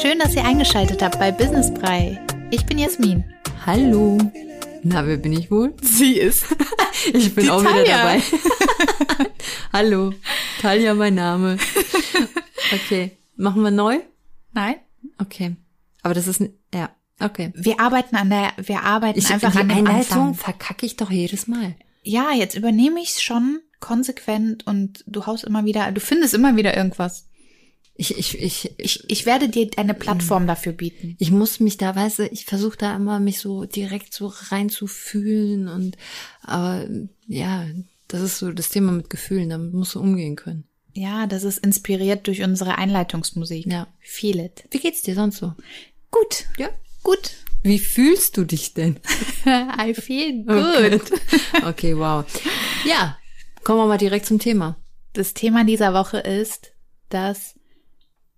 Schön, dass ihr eingeschaltet habt bei Business Brei. Ich bin Jasmin. Hallo. Na, wer bin ich wohl? Sie ist. Ich bin Die auch wieder Tanja. dabei. Hallo. Talia, mein Name. Okay. Machen wir neu? Nein? Okay. Aber das ist, okay. Wir arbeiten an der, wir arbeiten Ich, einfach die an dem Einleitung Anfang. verkacke ich doch jedes Mal. Ja, jetzt übernehme ich es schon konsequent und du haust immer wieder, du findest immer wieder irgendwas. Ich, ich, ich, Ich, ich werde dir eine Plattform dafür bieten. ich muss mich da, weißt du, ich versuche da immer mich so direkt so reinzufühlen und, aber, ja, das ist so das Thema mit Gefühlen, damit musst du umgehen können. Ja, das ist inspiriert durch unsere Einleitungsmusik. Ja. Feel it. Wie geht's dir sonst so? Gut. Ja. Gut. Wie fühlst du dich denn? I feel good. Gott. Okay, wow. Ja, kommen wir mal direkt zum Thema. Das Thema dieser Woche ist das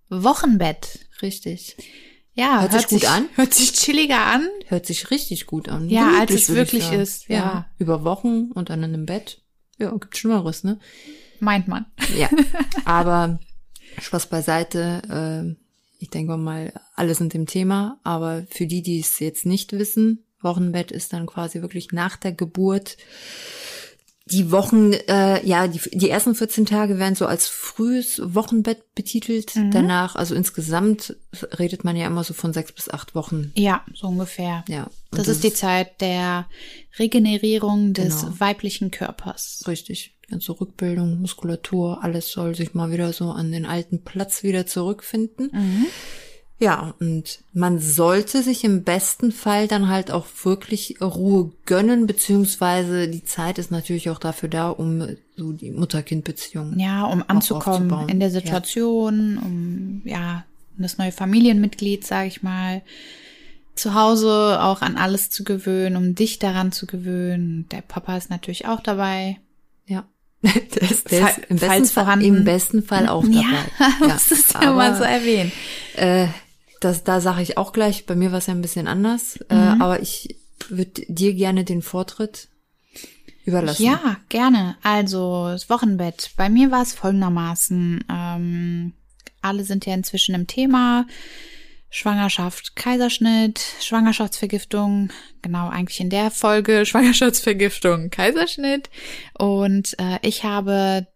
Wochenbett. Richtig. Ja, Hört sich gut an. Hört sich chilliger an. Hört sich richtig gut an. Ja, als Gemütlich, es würde ich wirklich ist, ja. Über Wochen und dann in einem Bett. Ja, gibt Schlimmeres, ne? Meint man. Ja. Aber Spaß beiseite. Äh, ich denke mal, alle sind im Thema. Aber für die, die es jetzt nicht wissen, Wochenbett ist dann quasi wirklich nach der Geburt. Die Wochen, äh, ja, die, die ersten 14 Tage werden so als frühes Wochenbett betitelt. Mhm. Danach, also insgesamt redet man ja immer so von sechs bis acht Wochen. Ja, so ungefähr. Ja. und Das ist die Zeit der Regenerierung des Genau. weiblichen Körpers. Richtig. Ganze Rückbildung, Muskulatur, alles soll sich mal wieder so an den alten Platz wieder zurückfinden. Mhm. Ja, und man sollte sich im besten Fall dann halt auch wirklich Ruhe gönnen, beziehungsweise die Zeit ist natürlich auch dafür da, um so die Mutter-Kind-Beziehung. Ja, um anzukommen in der Ja. Situation, um ja, um das neue Familienmitglied, sage ich mal, zu Hause auch an alles zu gewöhnen, um dich daran zu gewöhnen. Der Papa ist natürlich auch dabei. Ja. Ist Fall- im, besten Fall, im besten Fall auch dabei. Ja, das ist ja mal so erwähnen. Äh, das, da sage ich auch gleich, bei mir war es ja ein bisschen anders, äh, Mhm. aber ich würde dir gerne den Vortritt überlassen. Ja, gerne. Also, das Wochenbett. Bei mir war es folgendermaßen. Ähm, alle sind ja inzwischen im Thema. Schwangerschaft, Kaiserschnitt, Schwangerschaftsvergiftung. Genau, eigentlich in der Folge Schwangerschaftsvergiftung, Kaiserschnitt. Und äh, ich habe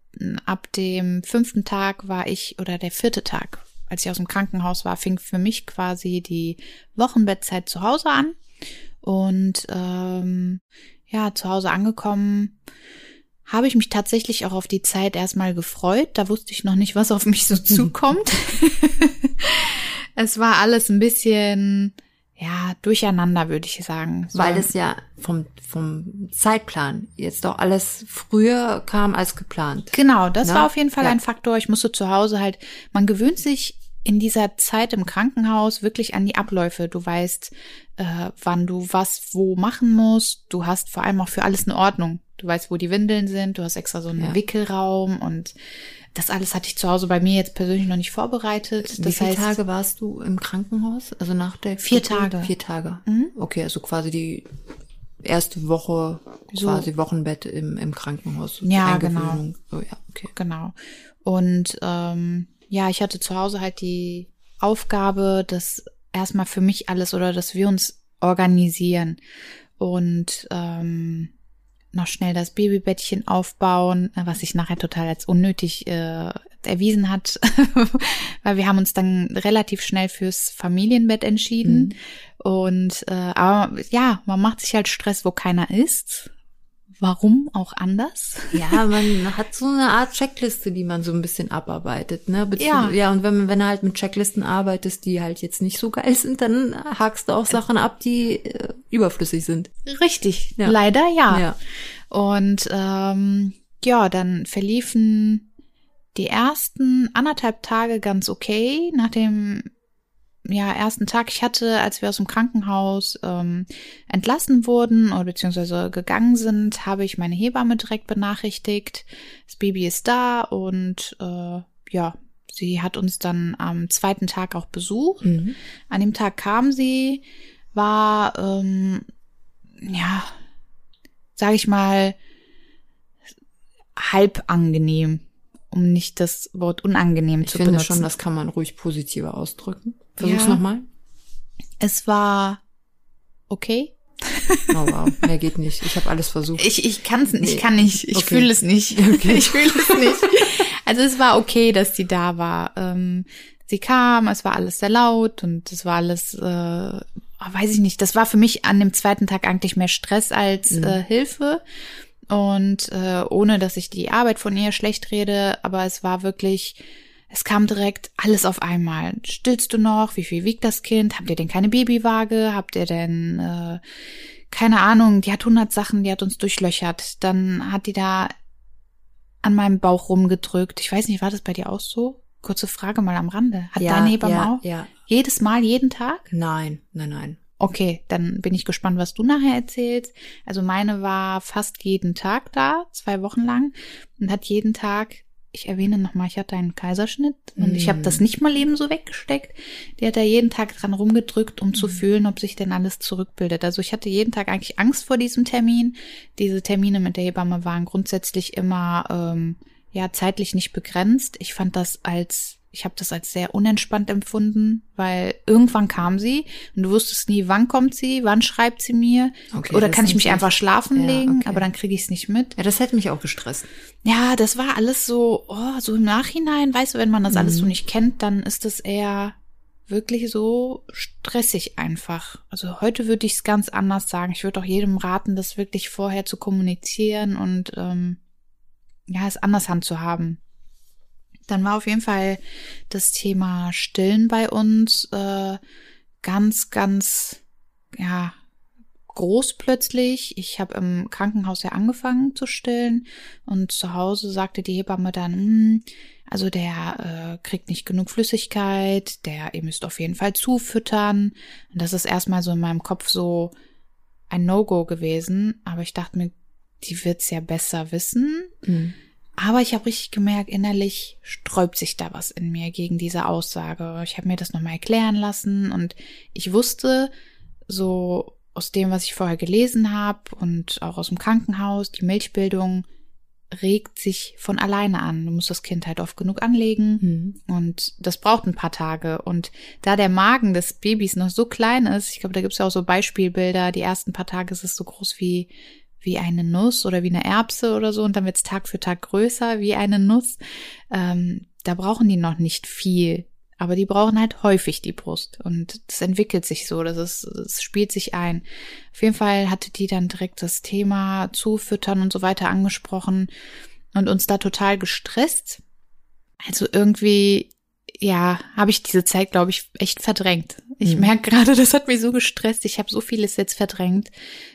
ab dem fünften Tag war ich, oder der vierte Tag, als ich aus dem Krankenhaus war, fing für mich quasi die Wochenbettzeit zu Hause an. Und ähm, ja, zu Hause angekommen, habe ich mich tatsächlich auch auf die Zeit erstmal gefreut. Da wusste ich noch nicht, was auf mich so zukommt. es war alles ein bisschen, ja, durcheinander, würde ich sagen. So, Weil es ja vom, vom Zeitplan jetzt doch alles früher kam als geplant. Genau, das Na? war auf jeden Fall Ja. ein Faktor. Ich musste zu Hause halt, man gewöhnt sich in dieser Zeit im Krankenhaus wirklich an die Abläufe. Du weißt, äh, wann du was wo machen musst. Du hast vor allem auch für alles eine Ordnung. Du weißt, wo die Windeln sind. Du hast extra so einen Ja. Wickelraum und das alles hatte ich zu Hause bei mir jetzt persönlich noch nicht vorbereitet. Wie Das viele heißt, Tage warst du im Krankenhaus? Also nach der Vier Geburt? Tage. Vier Tage. Mhm. Okay, also quasi die erste Woche, So. quasi Wochenbett im, im Krankenhaus. so Ja, genau. Eingewöhnung. Oh ja, okay. Genau. Und ähm, ja, ich hatte zu Hause halt die Aufgabe, das erstmal für mich alles oder dass wir uns organisieren und ähm, noch schnell das Babybettchen aufbauen, äh, was sich nachher total als unnötig äh, erwiesen hat, weil wir haben uns dann relativ schnell fürs Familienbett entschieden. Und äh, aber ja, man macht sich halt Stress, wo keiner ist. Warum auch anders? Ja, man hat so eine Art Checkliste, die man so ein bisschen abarbeitet, ne? Bezieh Ja. ja, und wenn, wenn du halt mit Checklisten arbeitest, die halt jetzt nicht so geil sind, dann hakst du auch Sachen ab, die äh, überflüssig sind. Richtig, Ja. leider ja. Ja. Und ähm, ja, dann verliefen die ersten anderthalb Tage ganz okay. Nach dem ja, ersten Tag, ich hatte, als wir aus dem Krankenhaus ähm, entlassen wurden oder beziehungsweise gegangen sind, habe ich meine Hebamme direkt benachrichtigt. Das Baby ist da und äh, ja, sie hat uns dann am zweiten Tag auch besucht. Mhm. An dem Tag kam sie war, ähm, ja, sag ich mal, halb angenehm, um nicht das Wort unangenehm Ich zu finde benutzen. schon, das kann man ruhig positiver ausdrücken. Versuch's Ja. nochmal. es war okay. Oh wow, mehr geht nicht. Ich habe alles versucht. Ich, ich kann's nicht, ich kann nicht, ich Okay. fühle es nicht. Okay. Ich fühle es nicht. Also es war okay, dass die da war. Ähm, sie kam, es war alles sehr laut und es war alles, äh, weiß ich nicht, das war für mich an dem zweiten Tag eigentlich mehr Stress als äh, Hilfe. Und äh, ohne, dass ich die Arbeit von ihr schlecht rede, aber es war wirklich, es kam direkt alles auf einmal. Stillst du noch? Wie viel wiegt das Kind? Habt ihr denn keine Babywaage? Habt ihr denn, äh, keine Ahnung, die hat hundert Sachen, die hat uns durchlöchert. Dann hat die da an meinem Bauch rumgedrückt. Ich weiß nicht, war das bei dir auch so? Kurze Frage mal am Rande. Hat deine Hebamme ja, auch? ja. Jedes Mal, jeden Tag? Nein, nein, nein. Okay, dann bin ich gespannt, was du nachher erzählst. Also meine war fast jeden Tag da, zwei Wochen lang und hat jeden Tag, ich erwähne nochmal, ich hatte einen Kaiserschnitt und ich habe das nicht mal eben so weggesteckt. Die hat da jeden Tag dran rumgedrückt, um zu fühlen, ob sich denn alles zurückbildet. Also ich hatte jeden Tag eigentlich Angst vor diesem Termin. Diese Termine mit der Hebamme waren grundsätzlich immer ähm, ja zeitlich nicht begrenzt. Ich fand das als ich habe das als sehr unentspannt empfunden, weil irgendwann kam sie und du wusstest nie, wann kommt sie, wann schreibt sie mir Okay, oder kann ich mich einfach schlafen Ja, legen, okay. aber dann kriege ich es nicht mit. Ja, das hätte mich auch gestresst. Ja, das war alles so, oh, so im Nachhinein, weißt du, wenn man das alles Mhm. so nicht kennt, dann ist das eher wirklich so stressig einfach. Also heute würde ich es ganz anders sagen. Ich würde auch jedem raten, das wirklich vorher zu kommunizieren und ähm, ja, es anders handzuhaben. Dann war auf jeden Fall das Thema Stillen bei uns äh, ganz, ganz, ja, groß plötzlich. Ich habe im Krankenhaus ja angefangen zu stillen und zu Hause sagte die Hebamme dann, hm, also der äh, kriegt nicht genug Flüssigkeit, der ihr müsst auf jeden Fall zufüttern. Und das ist erstmal so in meinem Kopf so ein No-Go gewesen. Aber ich dachte mir, die wird's ja besser wissen. Aber ich habe richtig gemerkt, innerlich sträubt sich da was in mir gegen diese Aussage. Ich habe mir das nochmal erklären lassen und ich wusste so aus dem, was ich vorher gelesen habe und auch aus dem Krankenhaus, die Milchbildung regt sich von alleine an. Du musst das Kind halt oft genug anlegen Mhm. und das braucht ein paar Tage. Und da der Magen des Babys noch so klein ist, ich glaube, da gibt's ja auch so Beispielbilder, die ersten paar Tage ist es so groß wie wie eine Nuss oder wie eine Erbse oder so und dann wird's Tag für Tag größer wie eine Nuss. Ähm, da brauchen die noch nicht viel, aber die brauchen halt häufig die Brust und das entwickelt sich so, das ist, das spielt sich ein. Auf jeden Fall hatte die dann direkt das Thema Zufüttern und so weiter angesprochen und uns da total gestresst. Also irgendwie, ja, habe ich diese Zeit, glaube ich, echt verdrängt. Ich Mhm. merke gerade, das hat mich so gestresst. Ich habe so vieles jetzt verdrängt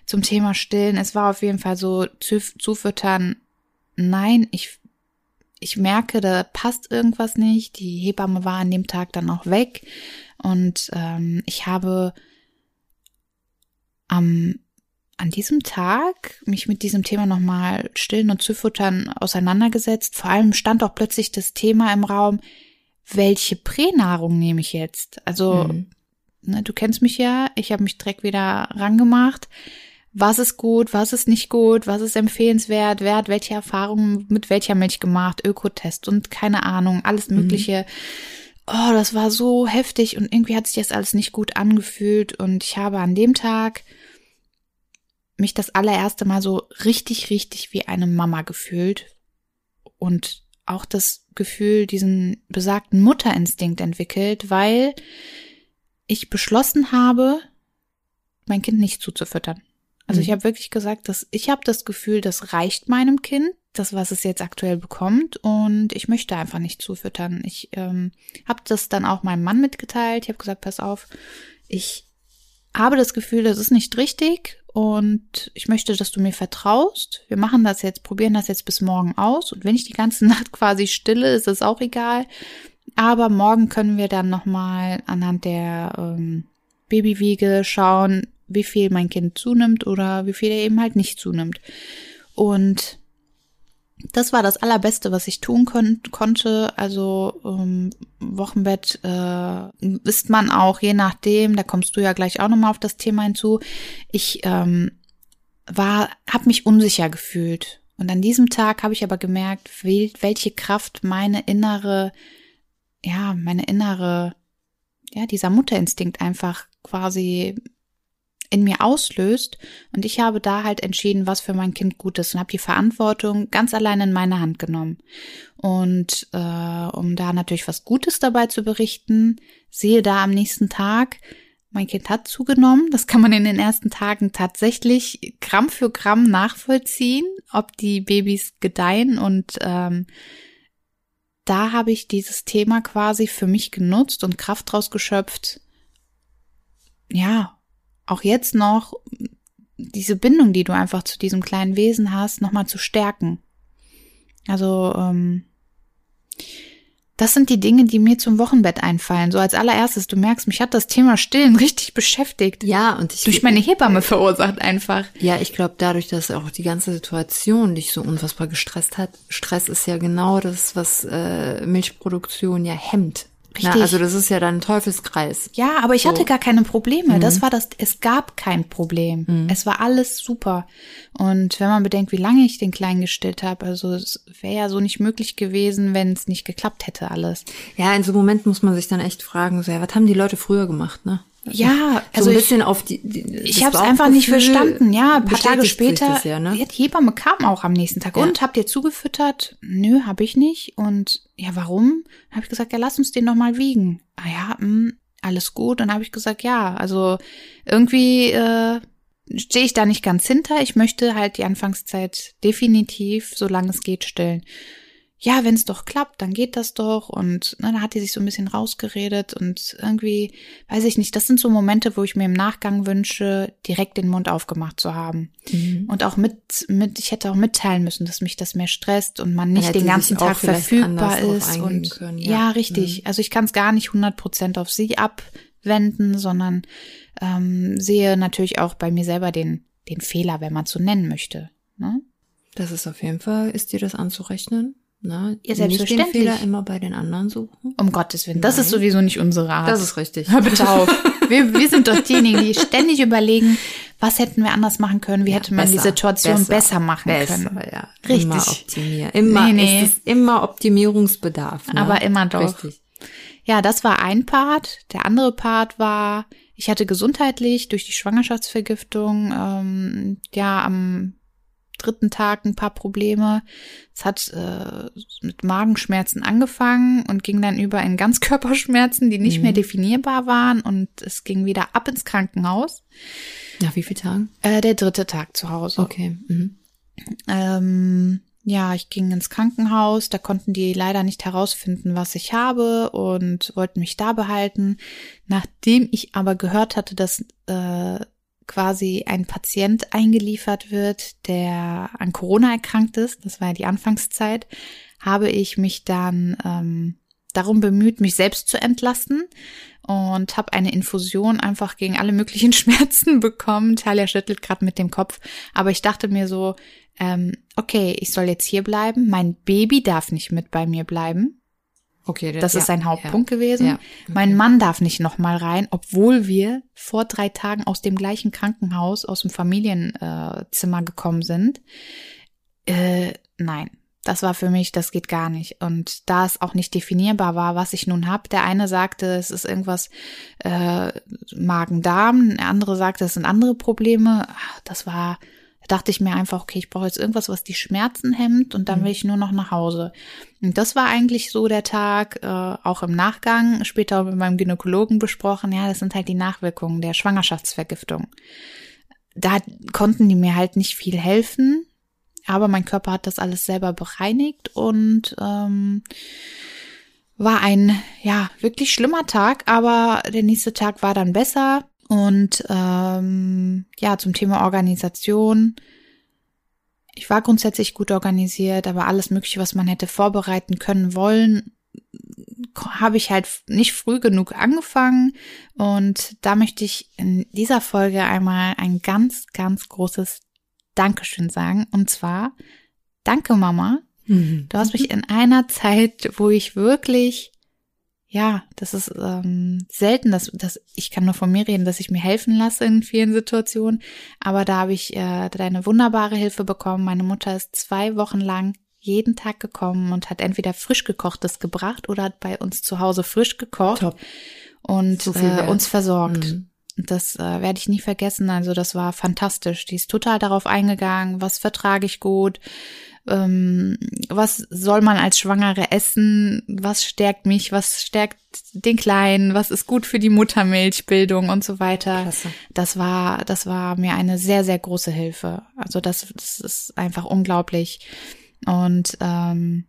zum Thema Stillen. Es war auf jeden Fall so Zuf- zufüttern. Nein, ich ich merke, da passt irgendwas nicht. Die Hebamme war an dem Tag dann auch weg und ähm, ich habe am an diesem Tag mich mit diesem Thema nochmal stillen und zufüttern auseinandergesetzt. Vor allem stand auch plötzlich das Thema im Raum, welche Pränahrung nehme ich jetzt? Also, Mhm. ne, du kennst mich ja, ich habe mich direkt wieder rangemacht. Was ist gut, was ist nicht gut, was ist empfehlenswert, wer hat welche Erfahrungen mit welcher Milch gemacht, Ökotest und keine Ahnung, alles Mögliche. Oh, das war so heftig und irgendwie hat sich das alles nicht gut angefühlt und ich habe an dem Tag mich das allererste Mal so richtig, richtig wie eine Mama gefühlt und auch das Gefühl, diesen besagten Mutterinstinkt entwickelt, weil ich beschlossen habe, mein Kind nicht zuzufüttern. Also Mhm. ich habe wirklich gesagt, dass ich habe das Gefühl, das reicht meinem Kind, das was es jetzt aktuell bekommt und ich möchte einfach nicht zufüttern. Ich ähm, habe das dann auch meinem Mann mitgeteilt. Ich habe gesagt, pass auf, ich habe das Gefühl, das ist nicht richtig und ich möchte, dass du mir vertraust. Wir machen das jetzt, probieren das jetzt bis morgen aus und wenn ich die ganze Nacht quasi stille, ist es auch egal. Aber morgen können wir dann nochmal anhand der ähm, Babywiege schauen, wie viel mein Kind zunimmt oder wie viel er eben halt nicht zunimmt. Und das war das Allerbeste, was ich tun kon konnte. Also ähm, Wochenbett äh, ist man auch, je nachdem, da kommst du ja gleich auch nochmal auf das Thema hinzu. Ich ähm, war, habe mich unsicher gefühlt. Und an diesem Tag habe ich aber gemerkt, welche Kraft meine innere, ja, meine innere, ja, dieser Mutterinstinkt einfach quasi in mir auslöst. Und ich habe da halt entschieden, was für mein Kind gut ist und habe die Verantwortung ganz allein in meine Hand genommen. Und äh, um da natürlich was Gutes dabei zu berichten, sehe da am nächsten Tag, mein Kind hat zugenommen. Das kann man in den ersten Tagen tatsächlich Gramm für Gramm nachvollziehen, ob die Babys gedeihen. Und ähm, da habe ich dieses Thema quasi für mich genutzt und Kraft draus geschöpft. Ja, auch jetzt noch diese Bindung, die du einfach zu diesem kleinen Wesen hast, nochmal zu stärken. Also, ähm, das sind die Dinge, die mir zum Wochenbett einfallen. So als allererstes, du merkst, mich hat das Thema Stillen richtig beschäftigt. Ja, und ich. Durch meine Hebamme verursacht einfach. Ja, ich glaube, dadurch, dass auch die ganze Situation dich so unfassbar gestresst hat. Stress ist ja genau das, was äh, Milchproduktion ja hemmt. Richtig. Na, also das ist ja dann ein Teufelskreis. Ja, aber ich so. hatte gar keine Probleme. Mhm. Das war das, es gab kein Problem. Mhm. Es war alles super. Und wenn man bedenkt, wie lange ich den Kleinen gestillt habe, also es wäre ja so nicht möglich gewesen, wenn es nicht geklappt hätte alles. Ja, in so einem Moment muss man sich dann echt fragen, so, ja, was haben die Leute früher gemacht, ne? Ja, also so ein bisschen ich, auf die. die ich habe es einfach nicht verstanden. Ja, ein paar Tage später. Ja, ne? Die Hebamme kam auch am nächsten Tag. Ja. Und habt ihr zugefüttert? Nö, habe ich nicht. Und ja, warum? Dann habe ich gesagt, ja, lass uns den noch mal wiegen. Ah ja, mh, hm, alles gut. Und dann habe ich gesagt, ja, also irgendwie äh, stehe ich da nicht ganz hinter. Ich möchte halt die Anfangszeit definitiv, solange es geht, stillen ja, wenn es doch klappt, dann geht das doch. Und ne, da hat die sich so ein bisschen rausgeredet und irgendwie, weiß ich nicht, das sind so Momente, wo ich mir im Nachgang wünsche, direkt den Mund aufgemacht zu haben. Mhm. Und auch mit, mit, ich hätte auch mitteilen müssen, dass mich das mehr stresst und man nicht den ganzen Tag verfügbar ist. Und können, ja. ja. richtig. Mhm. Also ich kann es gar nicht hundert Prozent auf sie abwenden, sondern ähm, sehe natürlich auch bei mir selber den, den Fehler, wenn man so nennen möchte. Ne? Das ist auf jeden Fall, ist dir das anzurechnen? Ne? Ja, selbstverständlich. Nicht den Fehler immer bei den anderen suchen. Um Gottes Willen. Das Nein. ist sowieso nicht unsere Art. Das ist richtig. Hör bitte auf. Wir, wir sind doch diejenigen, die ständig überlegen, was hätten wir anders machen können, wie ja, hätte man besser, die Situation besser, besser machen besser, können. Ja. Richtig. Immer optimieren. Immer nee, nee. ist immer Optimierungsbedarf. Ne? Aber immer doch. Richtig. Ja, das war ein Part. Der andere Part war, ich hatte gesundheitlich durch die Schwangerschaftsvergiftung ähm, ja am dritten Tag ein paar Probleme. Es hat äh, mit Magenschmerzen angefangen und ging dann über in Ganzkörperschmerzen, die nicht mhm. mehr definierbar waren und es ging wieder ab ins Krankenhaus. Nach wie vielen Tagen? Äh, der dritte Tag zu Hause. Okay. Mhm. Ähm, ja, ich ging ins Krankenhaus, da konnten die leider nicht herausfinden, was ich habe und wollten mich da behalten. Nachdem ich aber gehört hatte, dass äh, quasi ein Patient eingeliefert wird, der an Corona erkrankt ist, das war ja die Anfangszeit, habe ich mich dann ähm, darum bemüht, mich selbst zu entlasten und habe eine Infusion einfach gegen alle möglichen Schmerzen bekommen. Talia schüttelt gerade mit dem Kopf, aber ich dachte mir so, ähm, okay, ich soll jetzt hier bleiben, mein Baby darf nicht mit bei mir bleiben. Okay, das, das ist sein Hauptpunkt ja, gewesen. Ja, okay. Mein Mann darf nicht nochmal rein, obwohl wir vor drei Tagen aus dem gleichen Krankenhaus, aus dem Familienzimmer gekommen sind. Äh, nein, das war für mich, das geht gar nicht. Und da es auch nicht definierbar war, was ich nun habe, der eine sagte, es ist irgendwas äh, Magen-Darm, der andere sagte, es sind andere Probleme. Ach, das war dachte ich mir einfach, okay, ich brauche jetzt irgendwas, was die Schmerzen hemmt und dann mhm. will ich nur noch nach Hause. Und das war eigentlich so der Tag, äh, auch im Nachgang, später mit meinem Gynäkologen besprochen, ja, das sind halt die Nachwirkungen der Schwangerschaftsvergiftung. Da konnten die mir halt nicht viel helfen, aber mein Körper hat das alles selber bereinigt und ähm, war ein ja wirklich schlimmer Tag, aber der nächste Tag war dann besser. Und ähm, ja, zum Thema Organisation. Ich war grundsätzlich gut organisiert, aber alles Mögliche, was man hätte vorbereiten können wollen, habe ich halt nicht früh genug angefangen. Und da möchte ich in dieser Folge einmal ein ganz, ganz großes Dankeschön sagen. Und zwar, danke Mama, Mhm. Du hast mich in einer Zeit, wo ich wirklich, ja, das ist ähm, selten, dass, dass ich kann nur von mir reden, dass ich mir helfen lasse in vielen Situationen, aber da habe ich äh, deine wunderbare Hilfe bekommen. Meine Mutter ist zwei Wochen lang jeden Tag gekommen und hat entweder frisch gekochtes gebracht oder hat bei uns zu Hause frisch gekocht Top. und So äh, uns versorgt. Mhm. Das äh, werde ich nie vergessen. Also das war fantastisch. Die ist total darauf eingegangen, was vertrage ich gut, ähm, was soll man als Schwangere essen, was stärkt mich, was stärkt den Kleinen, was ist gut für die Muttermilchbildung und so weiter. Klasse. Das war, das war mir eine sehr, sehr große Hilfe. Also das, das ist einfach unglaublich. Und ähm,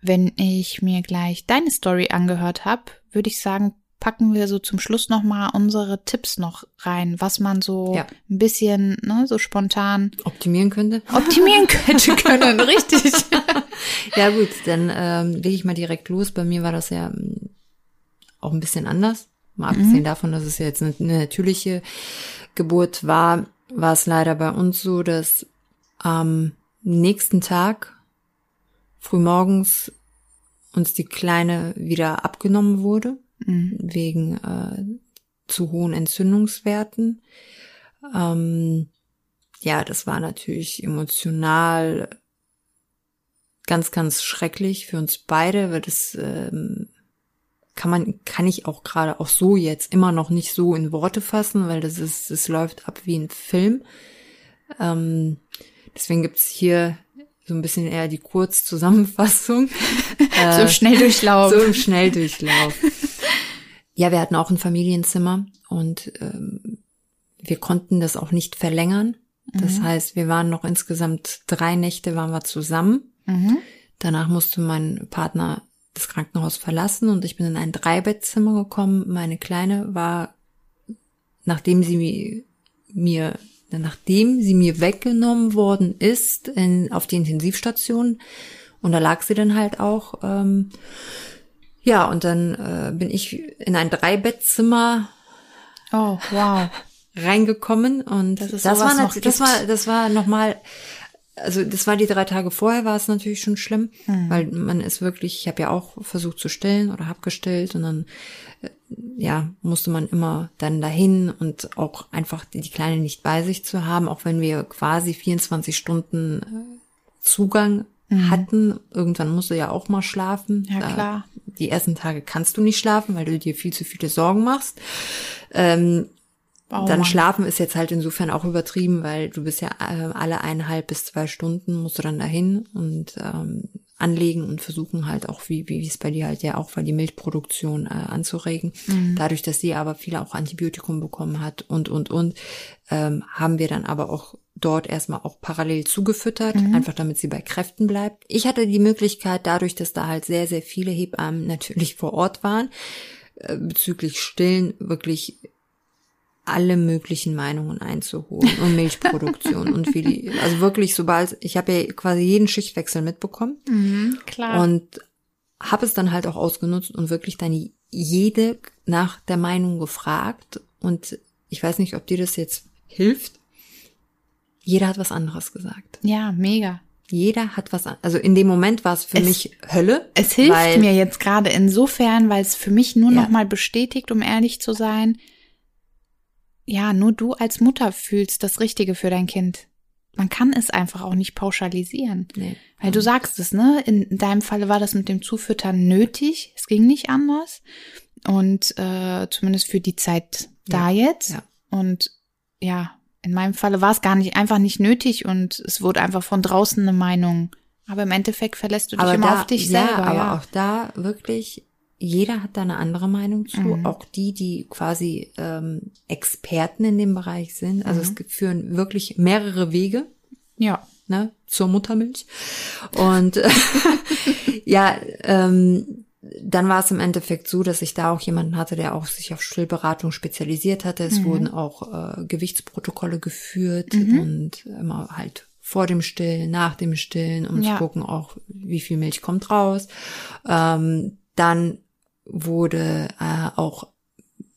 wenn ich mir gleich deine Story angehört habe, würde ich sagen, packen wir so zum Schluss noch mal unsere Tipps noch rein, was man so Ja. ein bisschen ne, so spontan Optimieren könnte. optimieren könnte können, richtig? Ja gut, dann ähm, lege ich mal direkt los. Bei mir war das ja ähm, auch ein bisschen anders. Mal abgesehen davon, dass es ja jetzt eine, eine natürliche Geburt war, war es leider bei uns so, dass am nächsten Tag frühmorgens uns die Kleine wieder abgenommen wurde, wegen äh, zu hohen Entzündungswerten. Ähm, ja, das war natürlich emotional ganz, ganz schrecklich für uns beide, weil das ähm, kann man, kann ich auch gerade auch so jetzt immer noch nicht so in Worte fassen, weil das ist, es läuft ab wie ein Film. Ähm, deswegen gibt's hier so ein bisschen eher die Kurzzusammenfassung. so schnell durchlauf. So im Schnelldurchlauf. Ja, wir hatten auch ein Familienzimmer und ähm, wir konnten das auch nicht verlängern. Das heißt, wir waren noch insgesamt drei Nächte waren wir zusammen. Mhm. Danach musste mein Partner das Krankenhaus verlassen und ich bin in ein Dreibettzimmer gekommen. Meine Kleine war, nachdem sie mi- mir, nachdem sie mir weggenommen worden ist, in, auf die Intensivstation und da lag sie dann halt auch. Ähm, ja, und dann äh, bin ich in ein Dreibettzimmer Oh, wow. reingekommen und das sowas war noch das war das war noch mal also das war die drei Tage vorher war es natürlich schon schlimm, Hm. weil man ist wirklich ich habe ja auch versucht zu stillen oder habe gestillt und dann äh, ja musste man immer dann dahin und auch einfach die, die kleine nicht bei sich zu haben, auch wenn wir quasi 24 Stunden äh, Zugang hatten. Irgendwann musste ja auch mal schlafen. Ja, klar. Die ersten Tage kannst du nicht schlafen, weil du dir viel zu viele Sorgen machst. Ähm, Oh, dann Mann. schlafen ist jetzt halt insofern auch übertrieben, weil du bist ja äh, alle eineinhalb bis zwei Stunden musst du dann dahin und ähm, anlegen und versuchen halt auch, wie, wie es bei dir halt ja auch war, die Milchproduktion äh, anzuregen. Dadurch, dass sie aber viele auch Antibiotikum bekommen hat und, und, und, ähm, haben wir dann aber auch dort erstmal auch parallel zugefüttert, einfach damit sie bei Kräften bleibt. Ich hatte die Möglichkeit, dadurch, dass da halt sehr, sehr viele Hebammen natürlich vor Ort waren, äh, bezüglich Stillen wirklich alle möglichen Meinungen einzuholen und Milchproduktion und wie die, also wirklich sobald, ich habe ja quasi jeden Schichtwechsel mitbekommen Mhm, klar. und habe es dann halt auch ausgenutzt und wirklich dann jede nach der Meinung gefragt und ich weiß nicht, ob dir das jetzt hilft. Jeder hat was anderes gesagt. ja, mega. Jeder hat was, also in dem Moment war es für Es- mich Hölle. Es hilft weil- mir jetzt gerade insofern, weil es für mich nur Ja. noch mal bestätigt, um ehrlich zu sein. Ja, nur du als Mutter fühlst das Richtige für dein Kind. Man kann es einfach auch nicht pauschalisieren. Nee. Weil du sagst es, ne? In deinem Falle war das mit dem Zufüttern nötig. Es ging nicht anders. Und äh, zumindest für die Zeit da jetzt. ja. Und ja, in meinem Falle war es gar nicht einfach nicht nötig und es wurde einfach von draußen eine Meinung. Aber im Endeffekt verlässt du dich aber immer da, auf dich ja, selber. aber ja. auch da wirklich, jeder hat da eine andere Meinung zu. Mhm. Auch die, die quasi ähm, Experten in dem Bereich sind. Also Mhm. es gibt- führen wirklich mehrere Wege ja. ne, zur Muttermilch. Und ja, ähm, dann war es im Endeffekt so, dass ich da auch jemanden hatte, der auch sich auf Stillberatung spezialisiert hatte. Es wurden auch äh, Gewichtsprotokolle geführt und immer halt vor dem Stillen, nach dem Stillen, um Ja. zu gucken auch, wie viel Milch kommt raus. Ähm, dann wurde äh, auch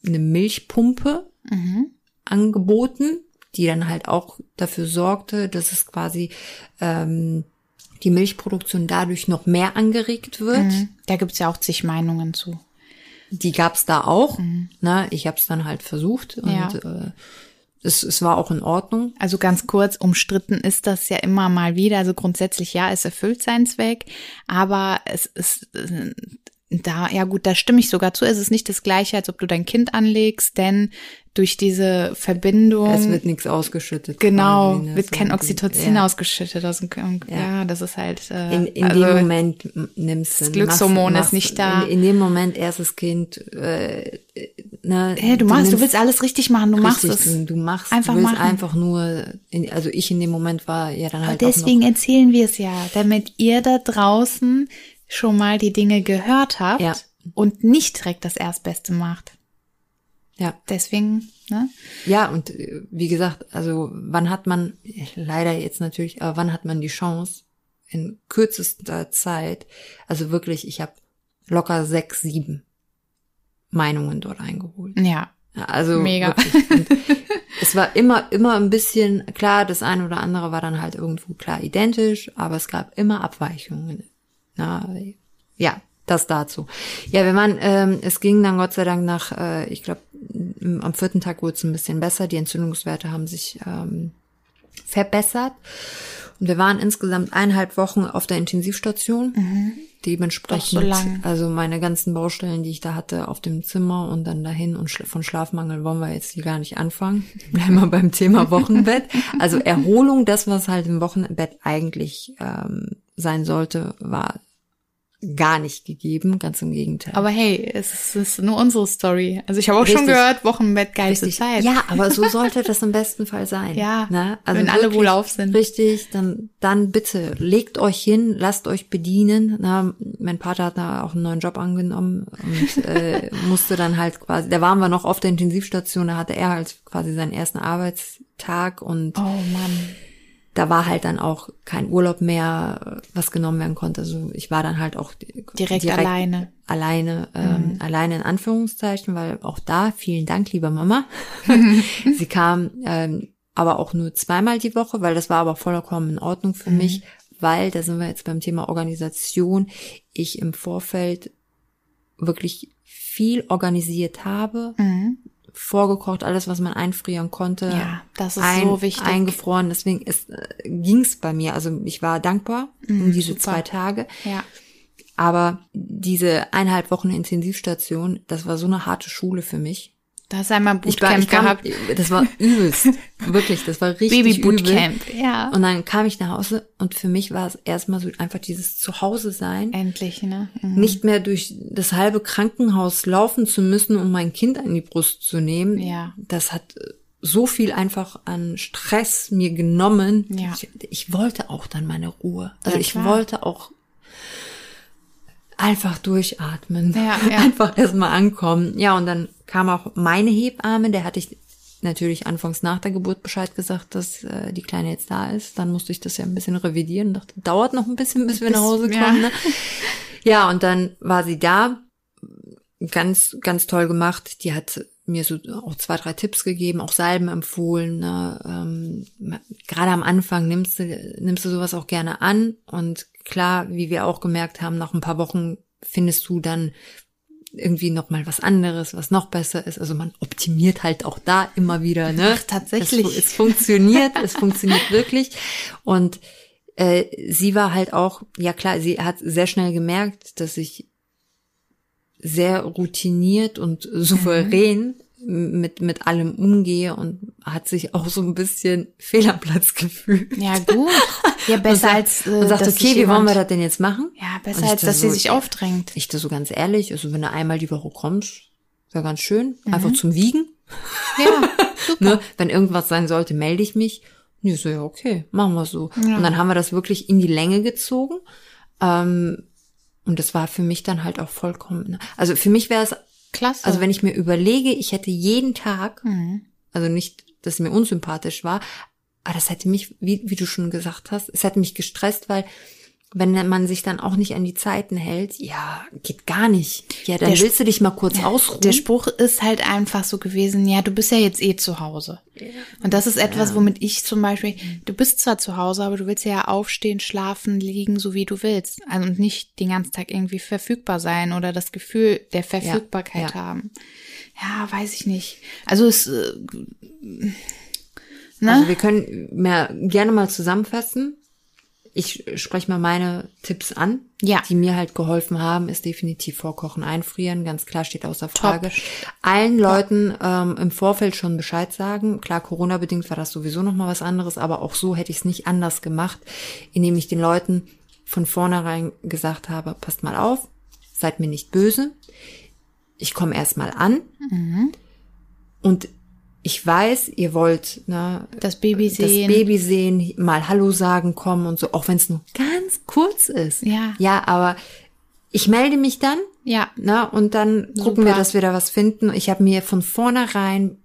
eine Milchpumpe Mhm. angeboten, die dann halt auch dafür sorgte, dass es quasi ähm, die Milchproduktion dadurch noch mehr angeregt wird. Mhm. Da gibt's ja auch zig Meinungen zu. Die gab's da auch. Ne? Ich habe es dann halt versucht und Ja. äh, es, es war auch in Ordnung. Also ganz kurz, umstritten ist das ja immer mal wieder. Also grundsätzlich ja, es erfüllt seinen Zweck, aber es ist äh, da, ja gut, da stimme ich sogar zu. Es ist nicht das gleiche, als ob du dein Kind anlegst, denn durch diese Verbindung. Es wird nichts ausgeschüttet. Genau, quasi, ne? wird kein Oxytocin ja. ausgeschüttet aus dem Körper. Ja. das ist halt. Äh, In, in also, dem Moment nimmst du das Glückshormon ist nicht da. In, in dem Moment erstes Kind. Äh, ne, Hey, du machst, du nimmst- willst alles richtig machen, du machst richtig, es. Du, du machst, Einfach du einfach nur. In, also ich in dem Moment war ja dann halt Deswegen auch erzählen wir es ja, damit ihr da draußen schon mal die Dinge gehört habt Ja. und nicht direkt das Erstbeste macht. Ja, Deswegen, ne? ja und äh, wie gesagt, also wann hat man leider jetzt natürlich, aber wann hat man die Chance in kürzester Zeit? Also wirklich, ich habe locker sechs, sieben Meinungen dort eingeholt. Ja. Also Mega. es war immer, immer ein bisschen, klar, das eine oder andere war dann halt irgendwo klar identisch, aber es gab immer Abweichungen. Na, ja, das dazu. Ja, wir waren, ähm, es ging dann Gott sei Dank nach, äh, ich glaube, am vierten Tag wurde es ein bisschen besser. Die Entzündungswerte haben sich ähm, verbessert. Und wir waren insgesamt eineinhalb Wochen auf der Intensivstation. Dementsprechend, Doch so also meine ganzen Baustellen, die ich da hatte auf dem Zimmer und dann dahin und schla- von Schlafmangel wollen wir jetzt hier gar nicht anfangen. Bleiben wir beim Thema Wochenbett. Also Erholung, das, was halt im Wochenbett eigentlich ähm, sein sollte, war gar nicht gegeben, ganz im Gegenteil. Aber hey, es ist, nur unsere Story. Also ich habe auch schon Richtig. gehört, Wochenbett, geilste Richtig. Zeit. Ja, aber so sollte das im besten Fall sein. Ja, ne? also wenn alle wirklich wohlauf sind. Richtig, dann, dann bitte legt euch hin, lasst euch bedienen. Na, mein Vater hat da auch einen neuen Job angenommen und äh, musste dann halt quasi, da waren wir noch auf der Intensivstation, da hatte er halt quasi seinen ersten Arbeitstag und Oh Mann. Da war halt dann auch kein Urlaub mehr, was genommen werden konnte. Also ich war dann halt auch Direkt alleine. Alleine, ähm, alleine in Anführungszeichen, weil auch da, vielen Dank, lieber Mama. Sie kam ähm, aber auch nur zweimal die Woche, weil das war aber vollkommen in Ordnung für mich, weil, da sind wir jetzt beim Thema Organisation, ich im Vorfeld wirklich viel organisiert habe, Mhm. Vorgekocht, alles, was man einfrieren konnte. Ja, das ist so wichtig. Eingefroren, deswegen ist, äh, ging's bei mir. Also ich war dankbar um diese Mhm, super. zwei Tage. Ja. Aber diese eineinhalb Wochen Intensivstation, das war so eine harte Schule für mich. Da hast du einmal ein Ich war, Bootcamp ich kam, gehabt. das war übelst. Wirklich, das war richtig Baby übel. Bootcamp, ja. Und dann kam ich nach Hause und für mich war es erstmal so einfach dieses Zuhause sein. Endlich, ne? Mhm. Nicht mehr durch das halbe Krankenhaus laufen zu müssen, um mein Kind an die Brust zu nehmen. Ja. Das hat äh, so viel einfach an Stress mir genommen. Ja. Ich, ich wollte auch dann meine Ruhe. Also Ja, ich wollte auch einfach durchatmen. Ja, ja. Einfach erstmal ankommen. Ja, und dann kam auch meine Hebamme, der hatte ich natürlich anfangs nach der Geburt Bescheid gesagt, dass äh, die Kleine jetzt da ist. Dann musste ich das ja ein bisschen revidieren und dachte, dauert noch ein bisschen, bis wir nach Hause Bis- kommen. ja. Ne? Ja, und dann war sie da. Ganz, ganz toll gemacht. Die hat mir so auch zwei, drei Tipps gegeben, auch Salben empfohlen. Ne? Ähm, gerade am Anfang nimmst du, nimmst du sowas auch gerne an. Und klar, wie wir auch gemerkt haben, nach ein paar Wochen findest du dann irgendwie noch mal was anderes, was noch besser ist. Also man optimiert halt auch da immer wieder. Ne? Ach, tatsächlich. Es, es funktioniert, es funktioniert wirklich. Und äh, sie war halt auch, ja klar, sie hat sehr schnell gemerkt, dass ich sehr routiniert und souverän mit, mit allem umgehe und hat sich auch so ein bisschen fehl am Platz gefühlt. Ja, gut. Ja, Und besser sagt- als, äh, und sagt, okay, wie wollen wir das denn jetzt machen? Ja, Und besser ich als, da dass so- sie sich aufdrängt. Ich da so ganz ehrlich, also wenn du einmal die Woche kommst, wäre ganz schön. Mhm. Einfach zum Wiegen. Ja, Ne? Wenn irgendwas sein sollte, melde ich mich. Nee, so, ja, okay, machen wir so. Ja. Und dann haben wir das wirklich in die Länge gezogen. Ähm, und das war für mich dann halt auch vollkommen. Also für mich wäre es, klasse. also wenn ich mir überlege, ich hätte jeden Tag, Mhm. also nicht, dass es mir unsympathisch war, aber das hätte mich, wie, wie du schon gesagt hast, es hätte mich gestresst, weil wenn man sich dann auch nicht an die Zeiten hält, ja, geht gar nicht. Ja, dann Der willst du dich mal kurz ausruhen. Der Spruch ist halt einfach so gewesen, ja, du bist ja jetzt eh zu Hause. Und das ist etwas, womit ich zum Beispiel, du bist zwar zu Hause, aber du willst ja aufstehen, schlafen, liegen, so wie du willst. Also und nicht den ganzen Tag irgendwie verfügbar sein oder das Gefühl der Verfügbarkeit ja. haben. Ja, weiß ich nicht. Also es, äh, ne? Also wir können mehr, gerne mal zusammenfassen. Ich spreche mal meine Tipps an, Ja. die mir halt geholfen haben, ist definitiv vorkochen, einfrieren, ganz klar steht außer Frage. Allen Leuten ähm, im Vorfeld schon Bescheid sagen. Klar, Corona-bedingt war das sowieso noch mal was anderes, aber auch so hätte ich es nicht anders gemacht, indem ich den Leuten von vornherein gesagt habe, passt mal auf, seid mir nicht böse. Ich komme erst mal an und ich weiß, ihr wollt ne, Das Baby das sehen. Baby sehen, mal Hallo sagen kommen und so, auch wenn es nur ganz kurz ist. Ja. Ja, aber ich melde mich dann, Ja. ne, und dann gucken wir, Super. dass wir da was finden. Ich habe mir von vornherein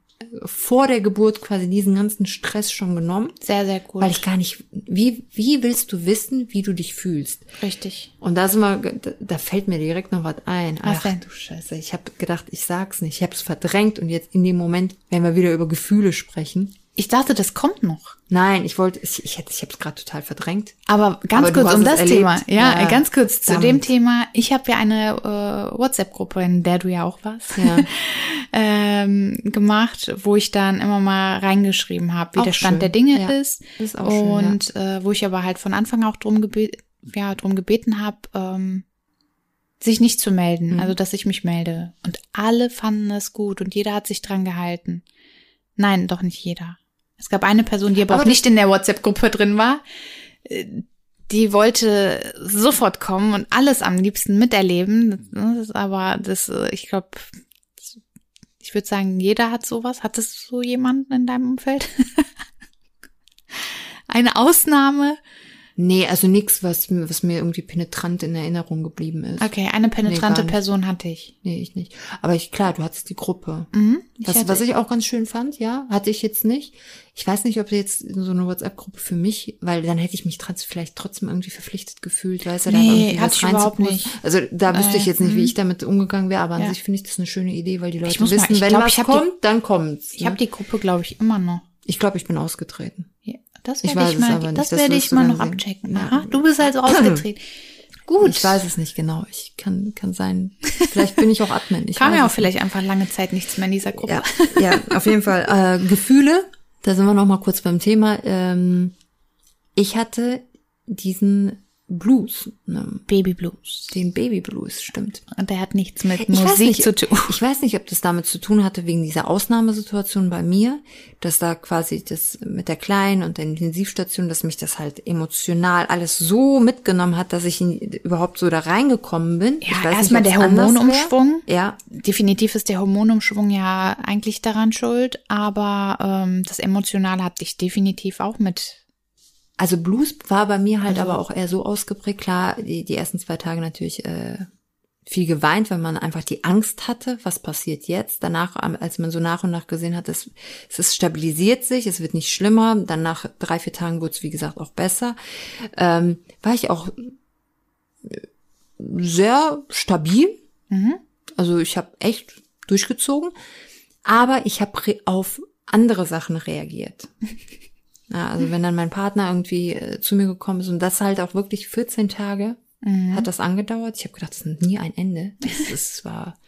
vor der Geburt quasi diesen ganzen Stress schon genommen, Sehr, sehr gut. weil ich gar nicht, wie, wie willst du wissen, wie du dich fühlst? Richtig. Und da sind wir, da, fällt mir direkt noch was ein. Was Ach denn? du Scheiße, ich habe gedacht, ich sag's nicht. Ich habe es verdrängt und jetzt in dem Moment, wenn wir wieder über Gefühle sprechen. Ich dachte, das kommt noch. Nein, ich wollte, ich, ich, hätte- ich habe es gerade total verdrängt. Aber ganz Aber kurz um das erlebt. Thema. Ja, Ja. ganz kurz zu dem Thema. Ich habe ja eine äh, WhatsApp-Gruppe, in der du ja auch warst, Ja. ähm, gemacht, wo ich dann immer mal reingeschrieben habe, wie Auch der Stand schön. der Dinge Ja. ist. Ist auch schön, Und äh, wo ich aber halt von Anfang auch drum, gebe ja, drum gebeten habe, ähm, sich nicht zu melden, Mhm. also dass ich mich melde. Und alle fanden es gut und jeder hat sich dran gehalten. Nein, doch nicht jeder. Es gab eine Person, die aber, Aber auch nicht in der WhatsApp-Gruppe drin war. Äh, Die wollte sofort kommen und alles am liebsten miterleben. Das ist aber das, äh, ich glaube, ich würde sagen, jeder hat sowas. Hattest du so jemanden in deinem Umfeld? Eine Ausnahme? Nee, also nichts, was, mir- was mir irgendwie penetrant in Erinnerung geblieben ist. Okay, eine penetrante Nee. Person hatte ich. Nee, ich nicht. Aber ich, klar, du hattest die Gruppe. Mhm. Ich Was, was ich auch ganz schön fand, ja, hatte ich jetzt nicht. Ich weiß nicht, ob jetzt so eine WhatsApp-Gruppe für mich, weil dann hätte ich mich trotz, vielleicht trotzdem irgendwie verpflichtet gefühlt, weißt du, da Nee, irgendwie hatte was ich nicht. Also da wüsste ich Äh, jetzt nicht, wie mhm. ich damit umgegangen wäre, aber an Ja. sich finde ich das eine schöne Idee, weil die Leute mal- wissen, ich wenn glaub, was ich hab die- kommt, dann kommt's. ich habe die Gruppe, glaube ich, immer noch. ich glaube, ich bin ausgetreten. Das Ich werde weiß ich, es mal, das das werde ich mal noch sehen. abchecken. Ja. Aha, du bist also ausgetreten. Gut. Ich weiß es nicht genau. Ich kann, kann sein. Vielleicht bin ich auch Admin. Ich Kam ja auch vielleicht einfach lange Zeit nichts mehr in dieser Gruppe. Ja, ja, auf jeden Fall. Äh, Gefühle, da sind wir noch mal kurz beim Thema. Ähm, ich hatte diesen Blues, ne, Baby Blues. den Baby Blues, stimmt. Und der hat nichts mit Ich Musik nicht, zu tun. Ich weiß nicht, ob das damit zu tun hatte, wegen dieser Ausnahmesituation bei mir, dass da quasi das mit der Kleinen und der Intensivstation, dass mich das halt emotional alles so mitgenommen hat, dass ich überhaupt so da reingekommen bin. Ja, erstmal der Hormonumschwung. Ja, Definitiv ist der Hormonumschwung ja eigentlich daran schuld, aber ähm, das Emotionale hat dich definitiv auch mit. Also Blues war bei mir halt Also- aber auch eher so ausgeprägt. Klar, die, die ersten zwei Tage natürlich äh, viel geweint, weil man einfach die Angst hatte, was passiert jetzt. Danach, als man so nach und nach gesehen hat, es, es ist stabilisiert sich, es wird nicht schlimmer. Dann nach drei, vier Tagen wurde es, wie gesagt, auch besser. Ähm, war ich auch sehr stabil. Mhm. Also ich habe echt durchgezogen, aber ich habe auf andere Sachen reagiert. Ja, also wenn dann mein Partner irgendwie äh, zu mir gekommen ist und das halt auch wirklich 14 Tage hat das angedauert. Ich habe gedacht, das ist nie ein Ende. Das, das war,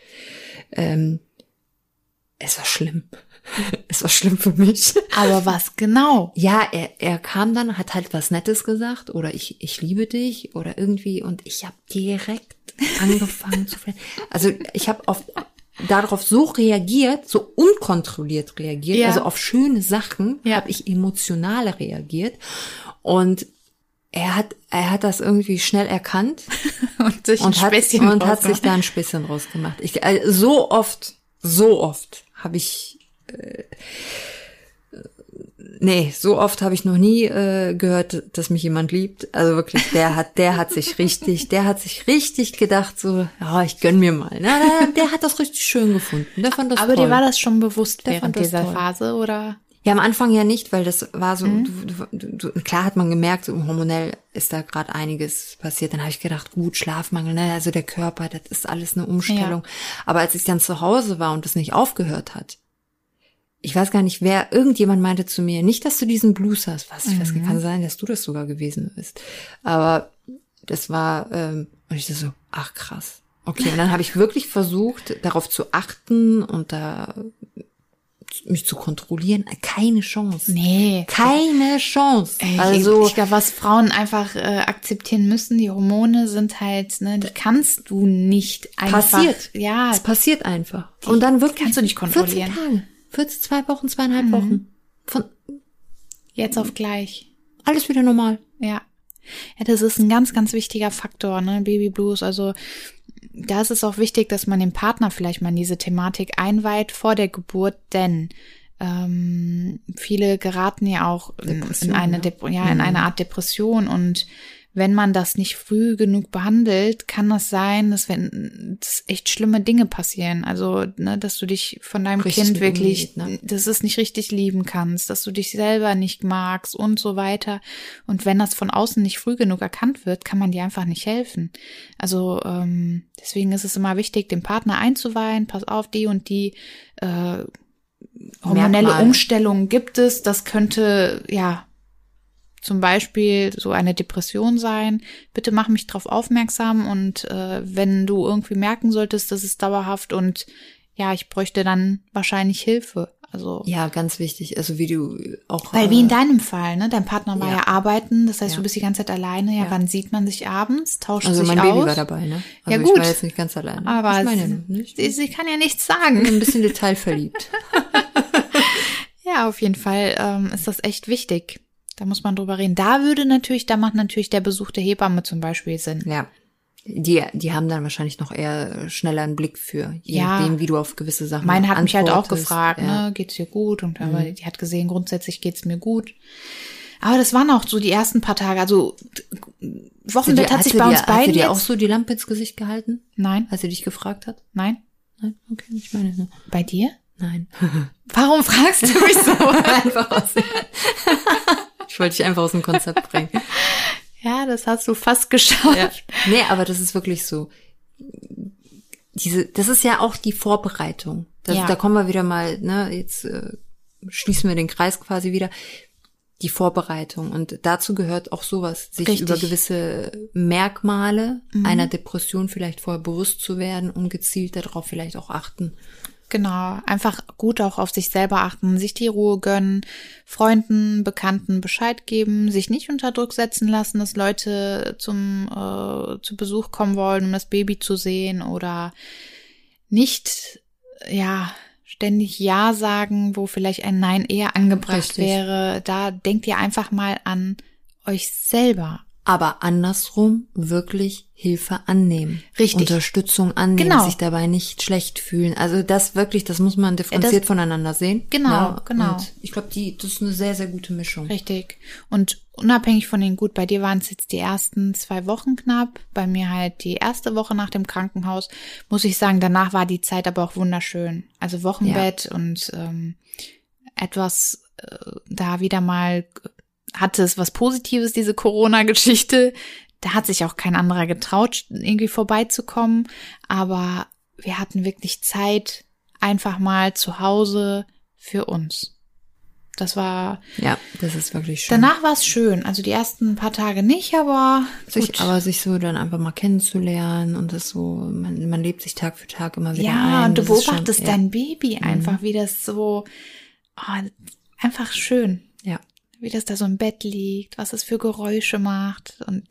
ähm, es war schlimm. es war schlimm für mich. Aber was genau? Ja, er, er kam dann, hat halt was Nettes gesagt oder ich, ich liebe dich oder irgendwie und ich habe direkt angefangen zu flennen. Also ich habe auf darauf so reagiert, so unkontrolliert reagiert, Ja. also auf schöne Sachen Ja. habe ich emotional reagiert und er hat er hat das irgendwie schnell erkannt Und sich und hat, und hat sich da ein Späßchen rausgemacht. Ich, also so oft, so oft habe ich, äh, nee, so oft habe ich noch nie äh, gehört, dass mich jemand liebt. Also wirklich, der hat, der hat sich richtig, der hat sich richtig gedacht, so, ja, ich gönn mir mal. Na, der, der hat das richtig schön gefunden. Der fand das Aber toll. dir war das schon bewusst Der während dieser toll. Phase, oder? Ja, am Anfang ja nicht, weil das war so, du, du, du, klar hat man gemerkt, so hormonell ist da gerade einiges passiert. Dann habe ich gedacht, gut, Schlafmangel, ne, also der Körper, das ist alles eine Umstellung. Ja. Aber als ich dann zu Hause war und das nicht aufgehört hat, ich weiß gar nicht, wer, irgendjemand meinte zu mir, nicht, dass du diesen Blues hast. Was, ich weiß, kann sein, dass du das sogar gewesen bist. Aber das war, ähm, und ich dachte so, ach krass. Okay, und dann habe ich wirklich versucht, darauf zu achten und da mich zu kontrollieren. Keine Chance. Nee. Keine Chance. Ey, also ich, ich glaube, was Frauen einfach äh, akzeptieren müssen, die Hormone sind halt, ne, die kannst du nicht einfach. Passiert. Ja, es passiert einfach. Und dann wirklich kannst du nicht kontrollieren. 14 Tage. 14, zwei Wochen, zweieinhalb Wochen. Von jetzt auf gleich. alles wieder normal. Ja. Ja, das ist ein ganz, ganz wichtiger Faktor, ne, Baby Blues. Also da ist es auch wichtig, dass man den Partner vielleicht mal in diese Thematik einweiht vor der Geburt, denn ähm, viele geraten ja auch in, in eine Dep ja in eine Art Depression und wenn man das nicht früh genug behandelt, kann das sein, dass wenn dass echt schlimme Dinge passieren. Also, ne, dass du dich von deinem Richtig Kind wirklich, ne? dass es nicht richtig lieben kannst, dass du dich selber nicht magst und so weiter. Und wenn das von außen nicht früh genug erkannt wird, kann man dir einfach nicht helfen. Also ähm, deswegen ist es immer wichtig, den Partner einzuweihen. Pass auf, die und die äh, hormonelle Merkmal. Umstellungen gibt es. Das könnte ja zum Beispiel so eine Depression sein. Bitte mach mich darauf aufmerksam und äh, wenn du irgendwie merken solltest, das ist dauerhaft und ja, ich bräuchte dann wahrscheinlich Hilfe. Also Ja, ganz wichtig. Also wie du auch. weil wie in äh, deinem Fall, ne? Dein Partner war ja, ja. arbeiten, das heißt, Ja. du bist die ganze Zeit alleine. Ja, Ja. wann sieht man sich abends? Tauscht Also sich mein aus. Baby war dabei, ne? Also Ja, Ich gut. war jetzt nicht ganz alleine. Aber ich meine, sie, nicht. sie, kann ja nichts Ich bin sagen. ein bisschen detailverliebt. Ja, auf jeden Fall ähm, ist das echt wichtig. Da muss man drüber reden. Da würde natürlich, da macht natürlich der Besuch der Hebamme zum Beispiel Sinn. ja. Die, die haben dann wahrscheinlich noch eher schneller einen Blick für, je Ja. nachdem, wie du auf gewisse Sachen Meine hat mich halt auch gefragt, ja. Mhm. ne, geht's dir gut? Und aber die hat gesehen, grundsätzlich geht's mir gut. Aber das waren auch so die ersten paar Tage. Also Wochenbett hat sich bei uns dir, beiden Hat sie dir jetzt. auch so die Lampe ins Gesicht gehalten, Nein, als sie dich gefragt hat? nein. Nein, okay, ich meine, ne. Bei dir? nein. Warum fragst du mich so? einfach aus. Ich wollte dich einfach aus dem Konzept bringen. ja, das hast du fast geschafft. Ja. Nee, aber das ist wirklich so. Diese, das ist ja auch die Vorbereitung. Das, Ja. Da kommen wir wieder mal, ne, jetzt äh, schließen wir den Kreis quasi wieder. Die Vorbereitung. Und dazu gehört auch sowas, sich Richtig. Mhm. über gewisse Merkmale einer Depression vielleicht vorher bewusst zu werden und gezielt darauf vielleicht auch achten. Genau, einfach gut auch auf sich selber achten, sich die Ruhe gönnen, Freunden, Bekannten Bescheid geben, sich nicht unter Druck setzen lassen, dass Leute zum äh, zu Besuch kommen wollen, um das Baby zu sehen oder nicht ja ständig Ja sagen, wo vielleicht ein Nein eher angebracht Richtig. wäre. Da denkt ihr einfach mal an euch selber. Aber andersrum wirklich Hilfe annehmen. Richtig. Unterstützung annehmen, Genau. sich dabei nicht schlecht fühlen. Also das wirklich, das muss man differenziert voneinander sehen. Genau, genau. Und ich glaube, die, das ist eine sehr, sehr gute Mischung. Richtig. Und unabhängig von den gut, bei dir waren es jetzt die ersten zwei Wochen knapp, bei mir halt die erste Woche nach dem Krankenhaus, muss ich sagen, danach war die Zeit aber auch wunderschön. Also Wochenbett und ähm, etwas äh, da wieder mal hatte es was Positives, diese Corona-Geschichte. Da hat sich auch kein anderer getraut, irgendwie vorbeizukommen. Aber wir hatten wirklich Zeit, einfach mal zu Hause für uns. Das war Ja, das ist wirklich schön. Danach war es schön. Also die ersten paar Tage nicht, aber sich, gut. aber sich so dann einfach mal kennenzulernen und das so, man, man lebt sich Tag für Tag immer wieder ein. ja, und du Das ist schon- beobachtest ja. dein Baby einfach, wie das so oh, einfach schön. Wie das da so im Bett liegt, was es für Geräusche macht und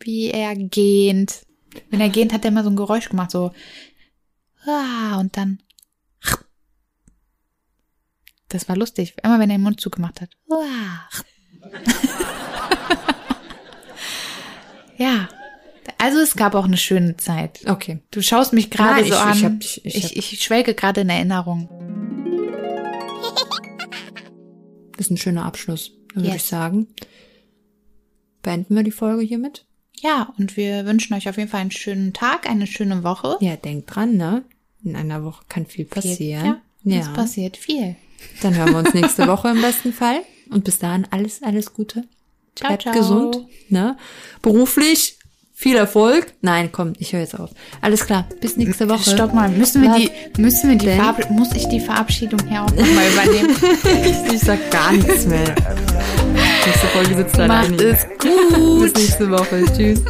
wie er gähnt. Wenn er gähnt, hat er immer so ein Geräusch gemacht, so ah, und dann das war lustig, immer wenn er den Mund zugemacht hat. Ah. ja, also es gab auch eine schöne Zeit. Okay. Du schaust mich gerade so ich- an. ich hab ich ich, ich schwelge gerade in Erinnerung. Das ist ein schöner Abschluss, würde Yes. ich sagen. Beenden wir die Folge hiermit? Ja, und wir wünschen euch auf jeden Fall einen schönen Tag, eine schöne Woche. Ja, denkt dran, ne? In einer Woche kann viel passieren. Ja, ja. es passiert viel. Dann hören wir uns nächste Woche im besten Fall. Und bis dahin alles, alles Gute. Ciao, Bleibt ciao. gesund. Ne? Beruflich viel Erfolg. Nein, komm, ich höre jetzt auf. Alles klar, bis nächste Woche. Stopp mal, müssen wir Was die, müssen wir die denn? Verab muss ich die Verabschiedung hier auch nochmal übernehmen? ich, ich sag gar nichts mehr. Nächste Folge sitzt da Macht es gut. Bis nächste Woche. Tschüss.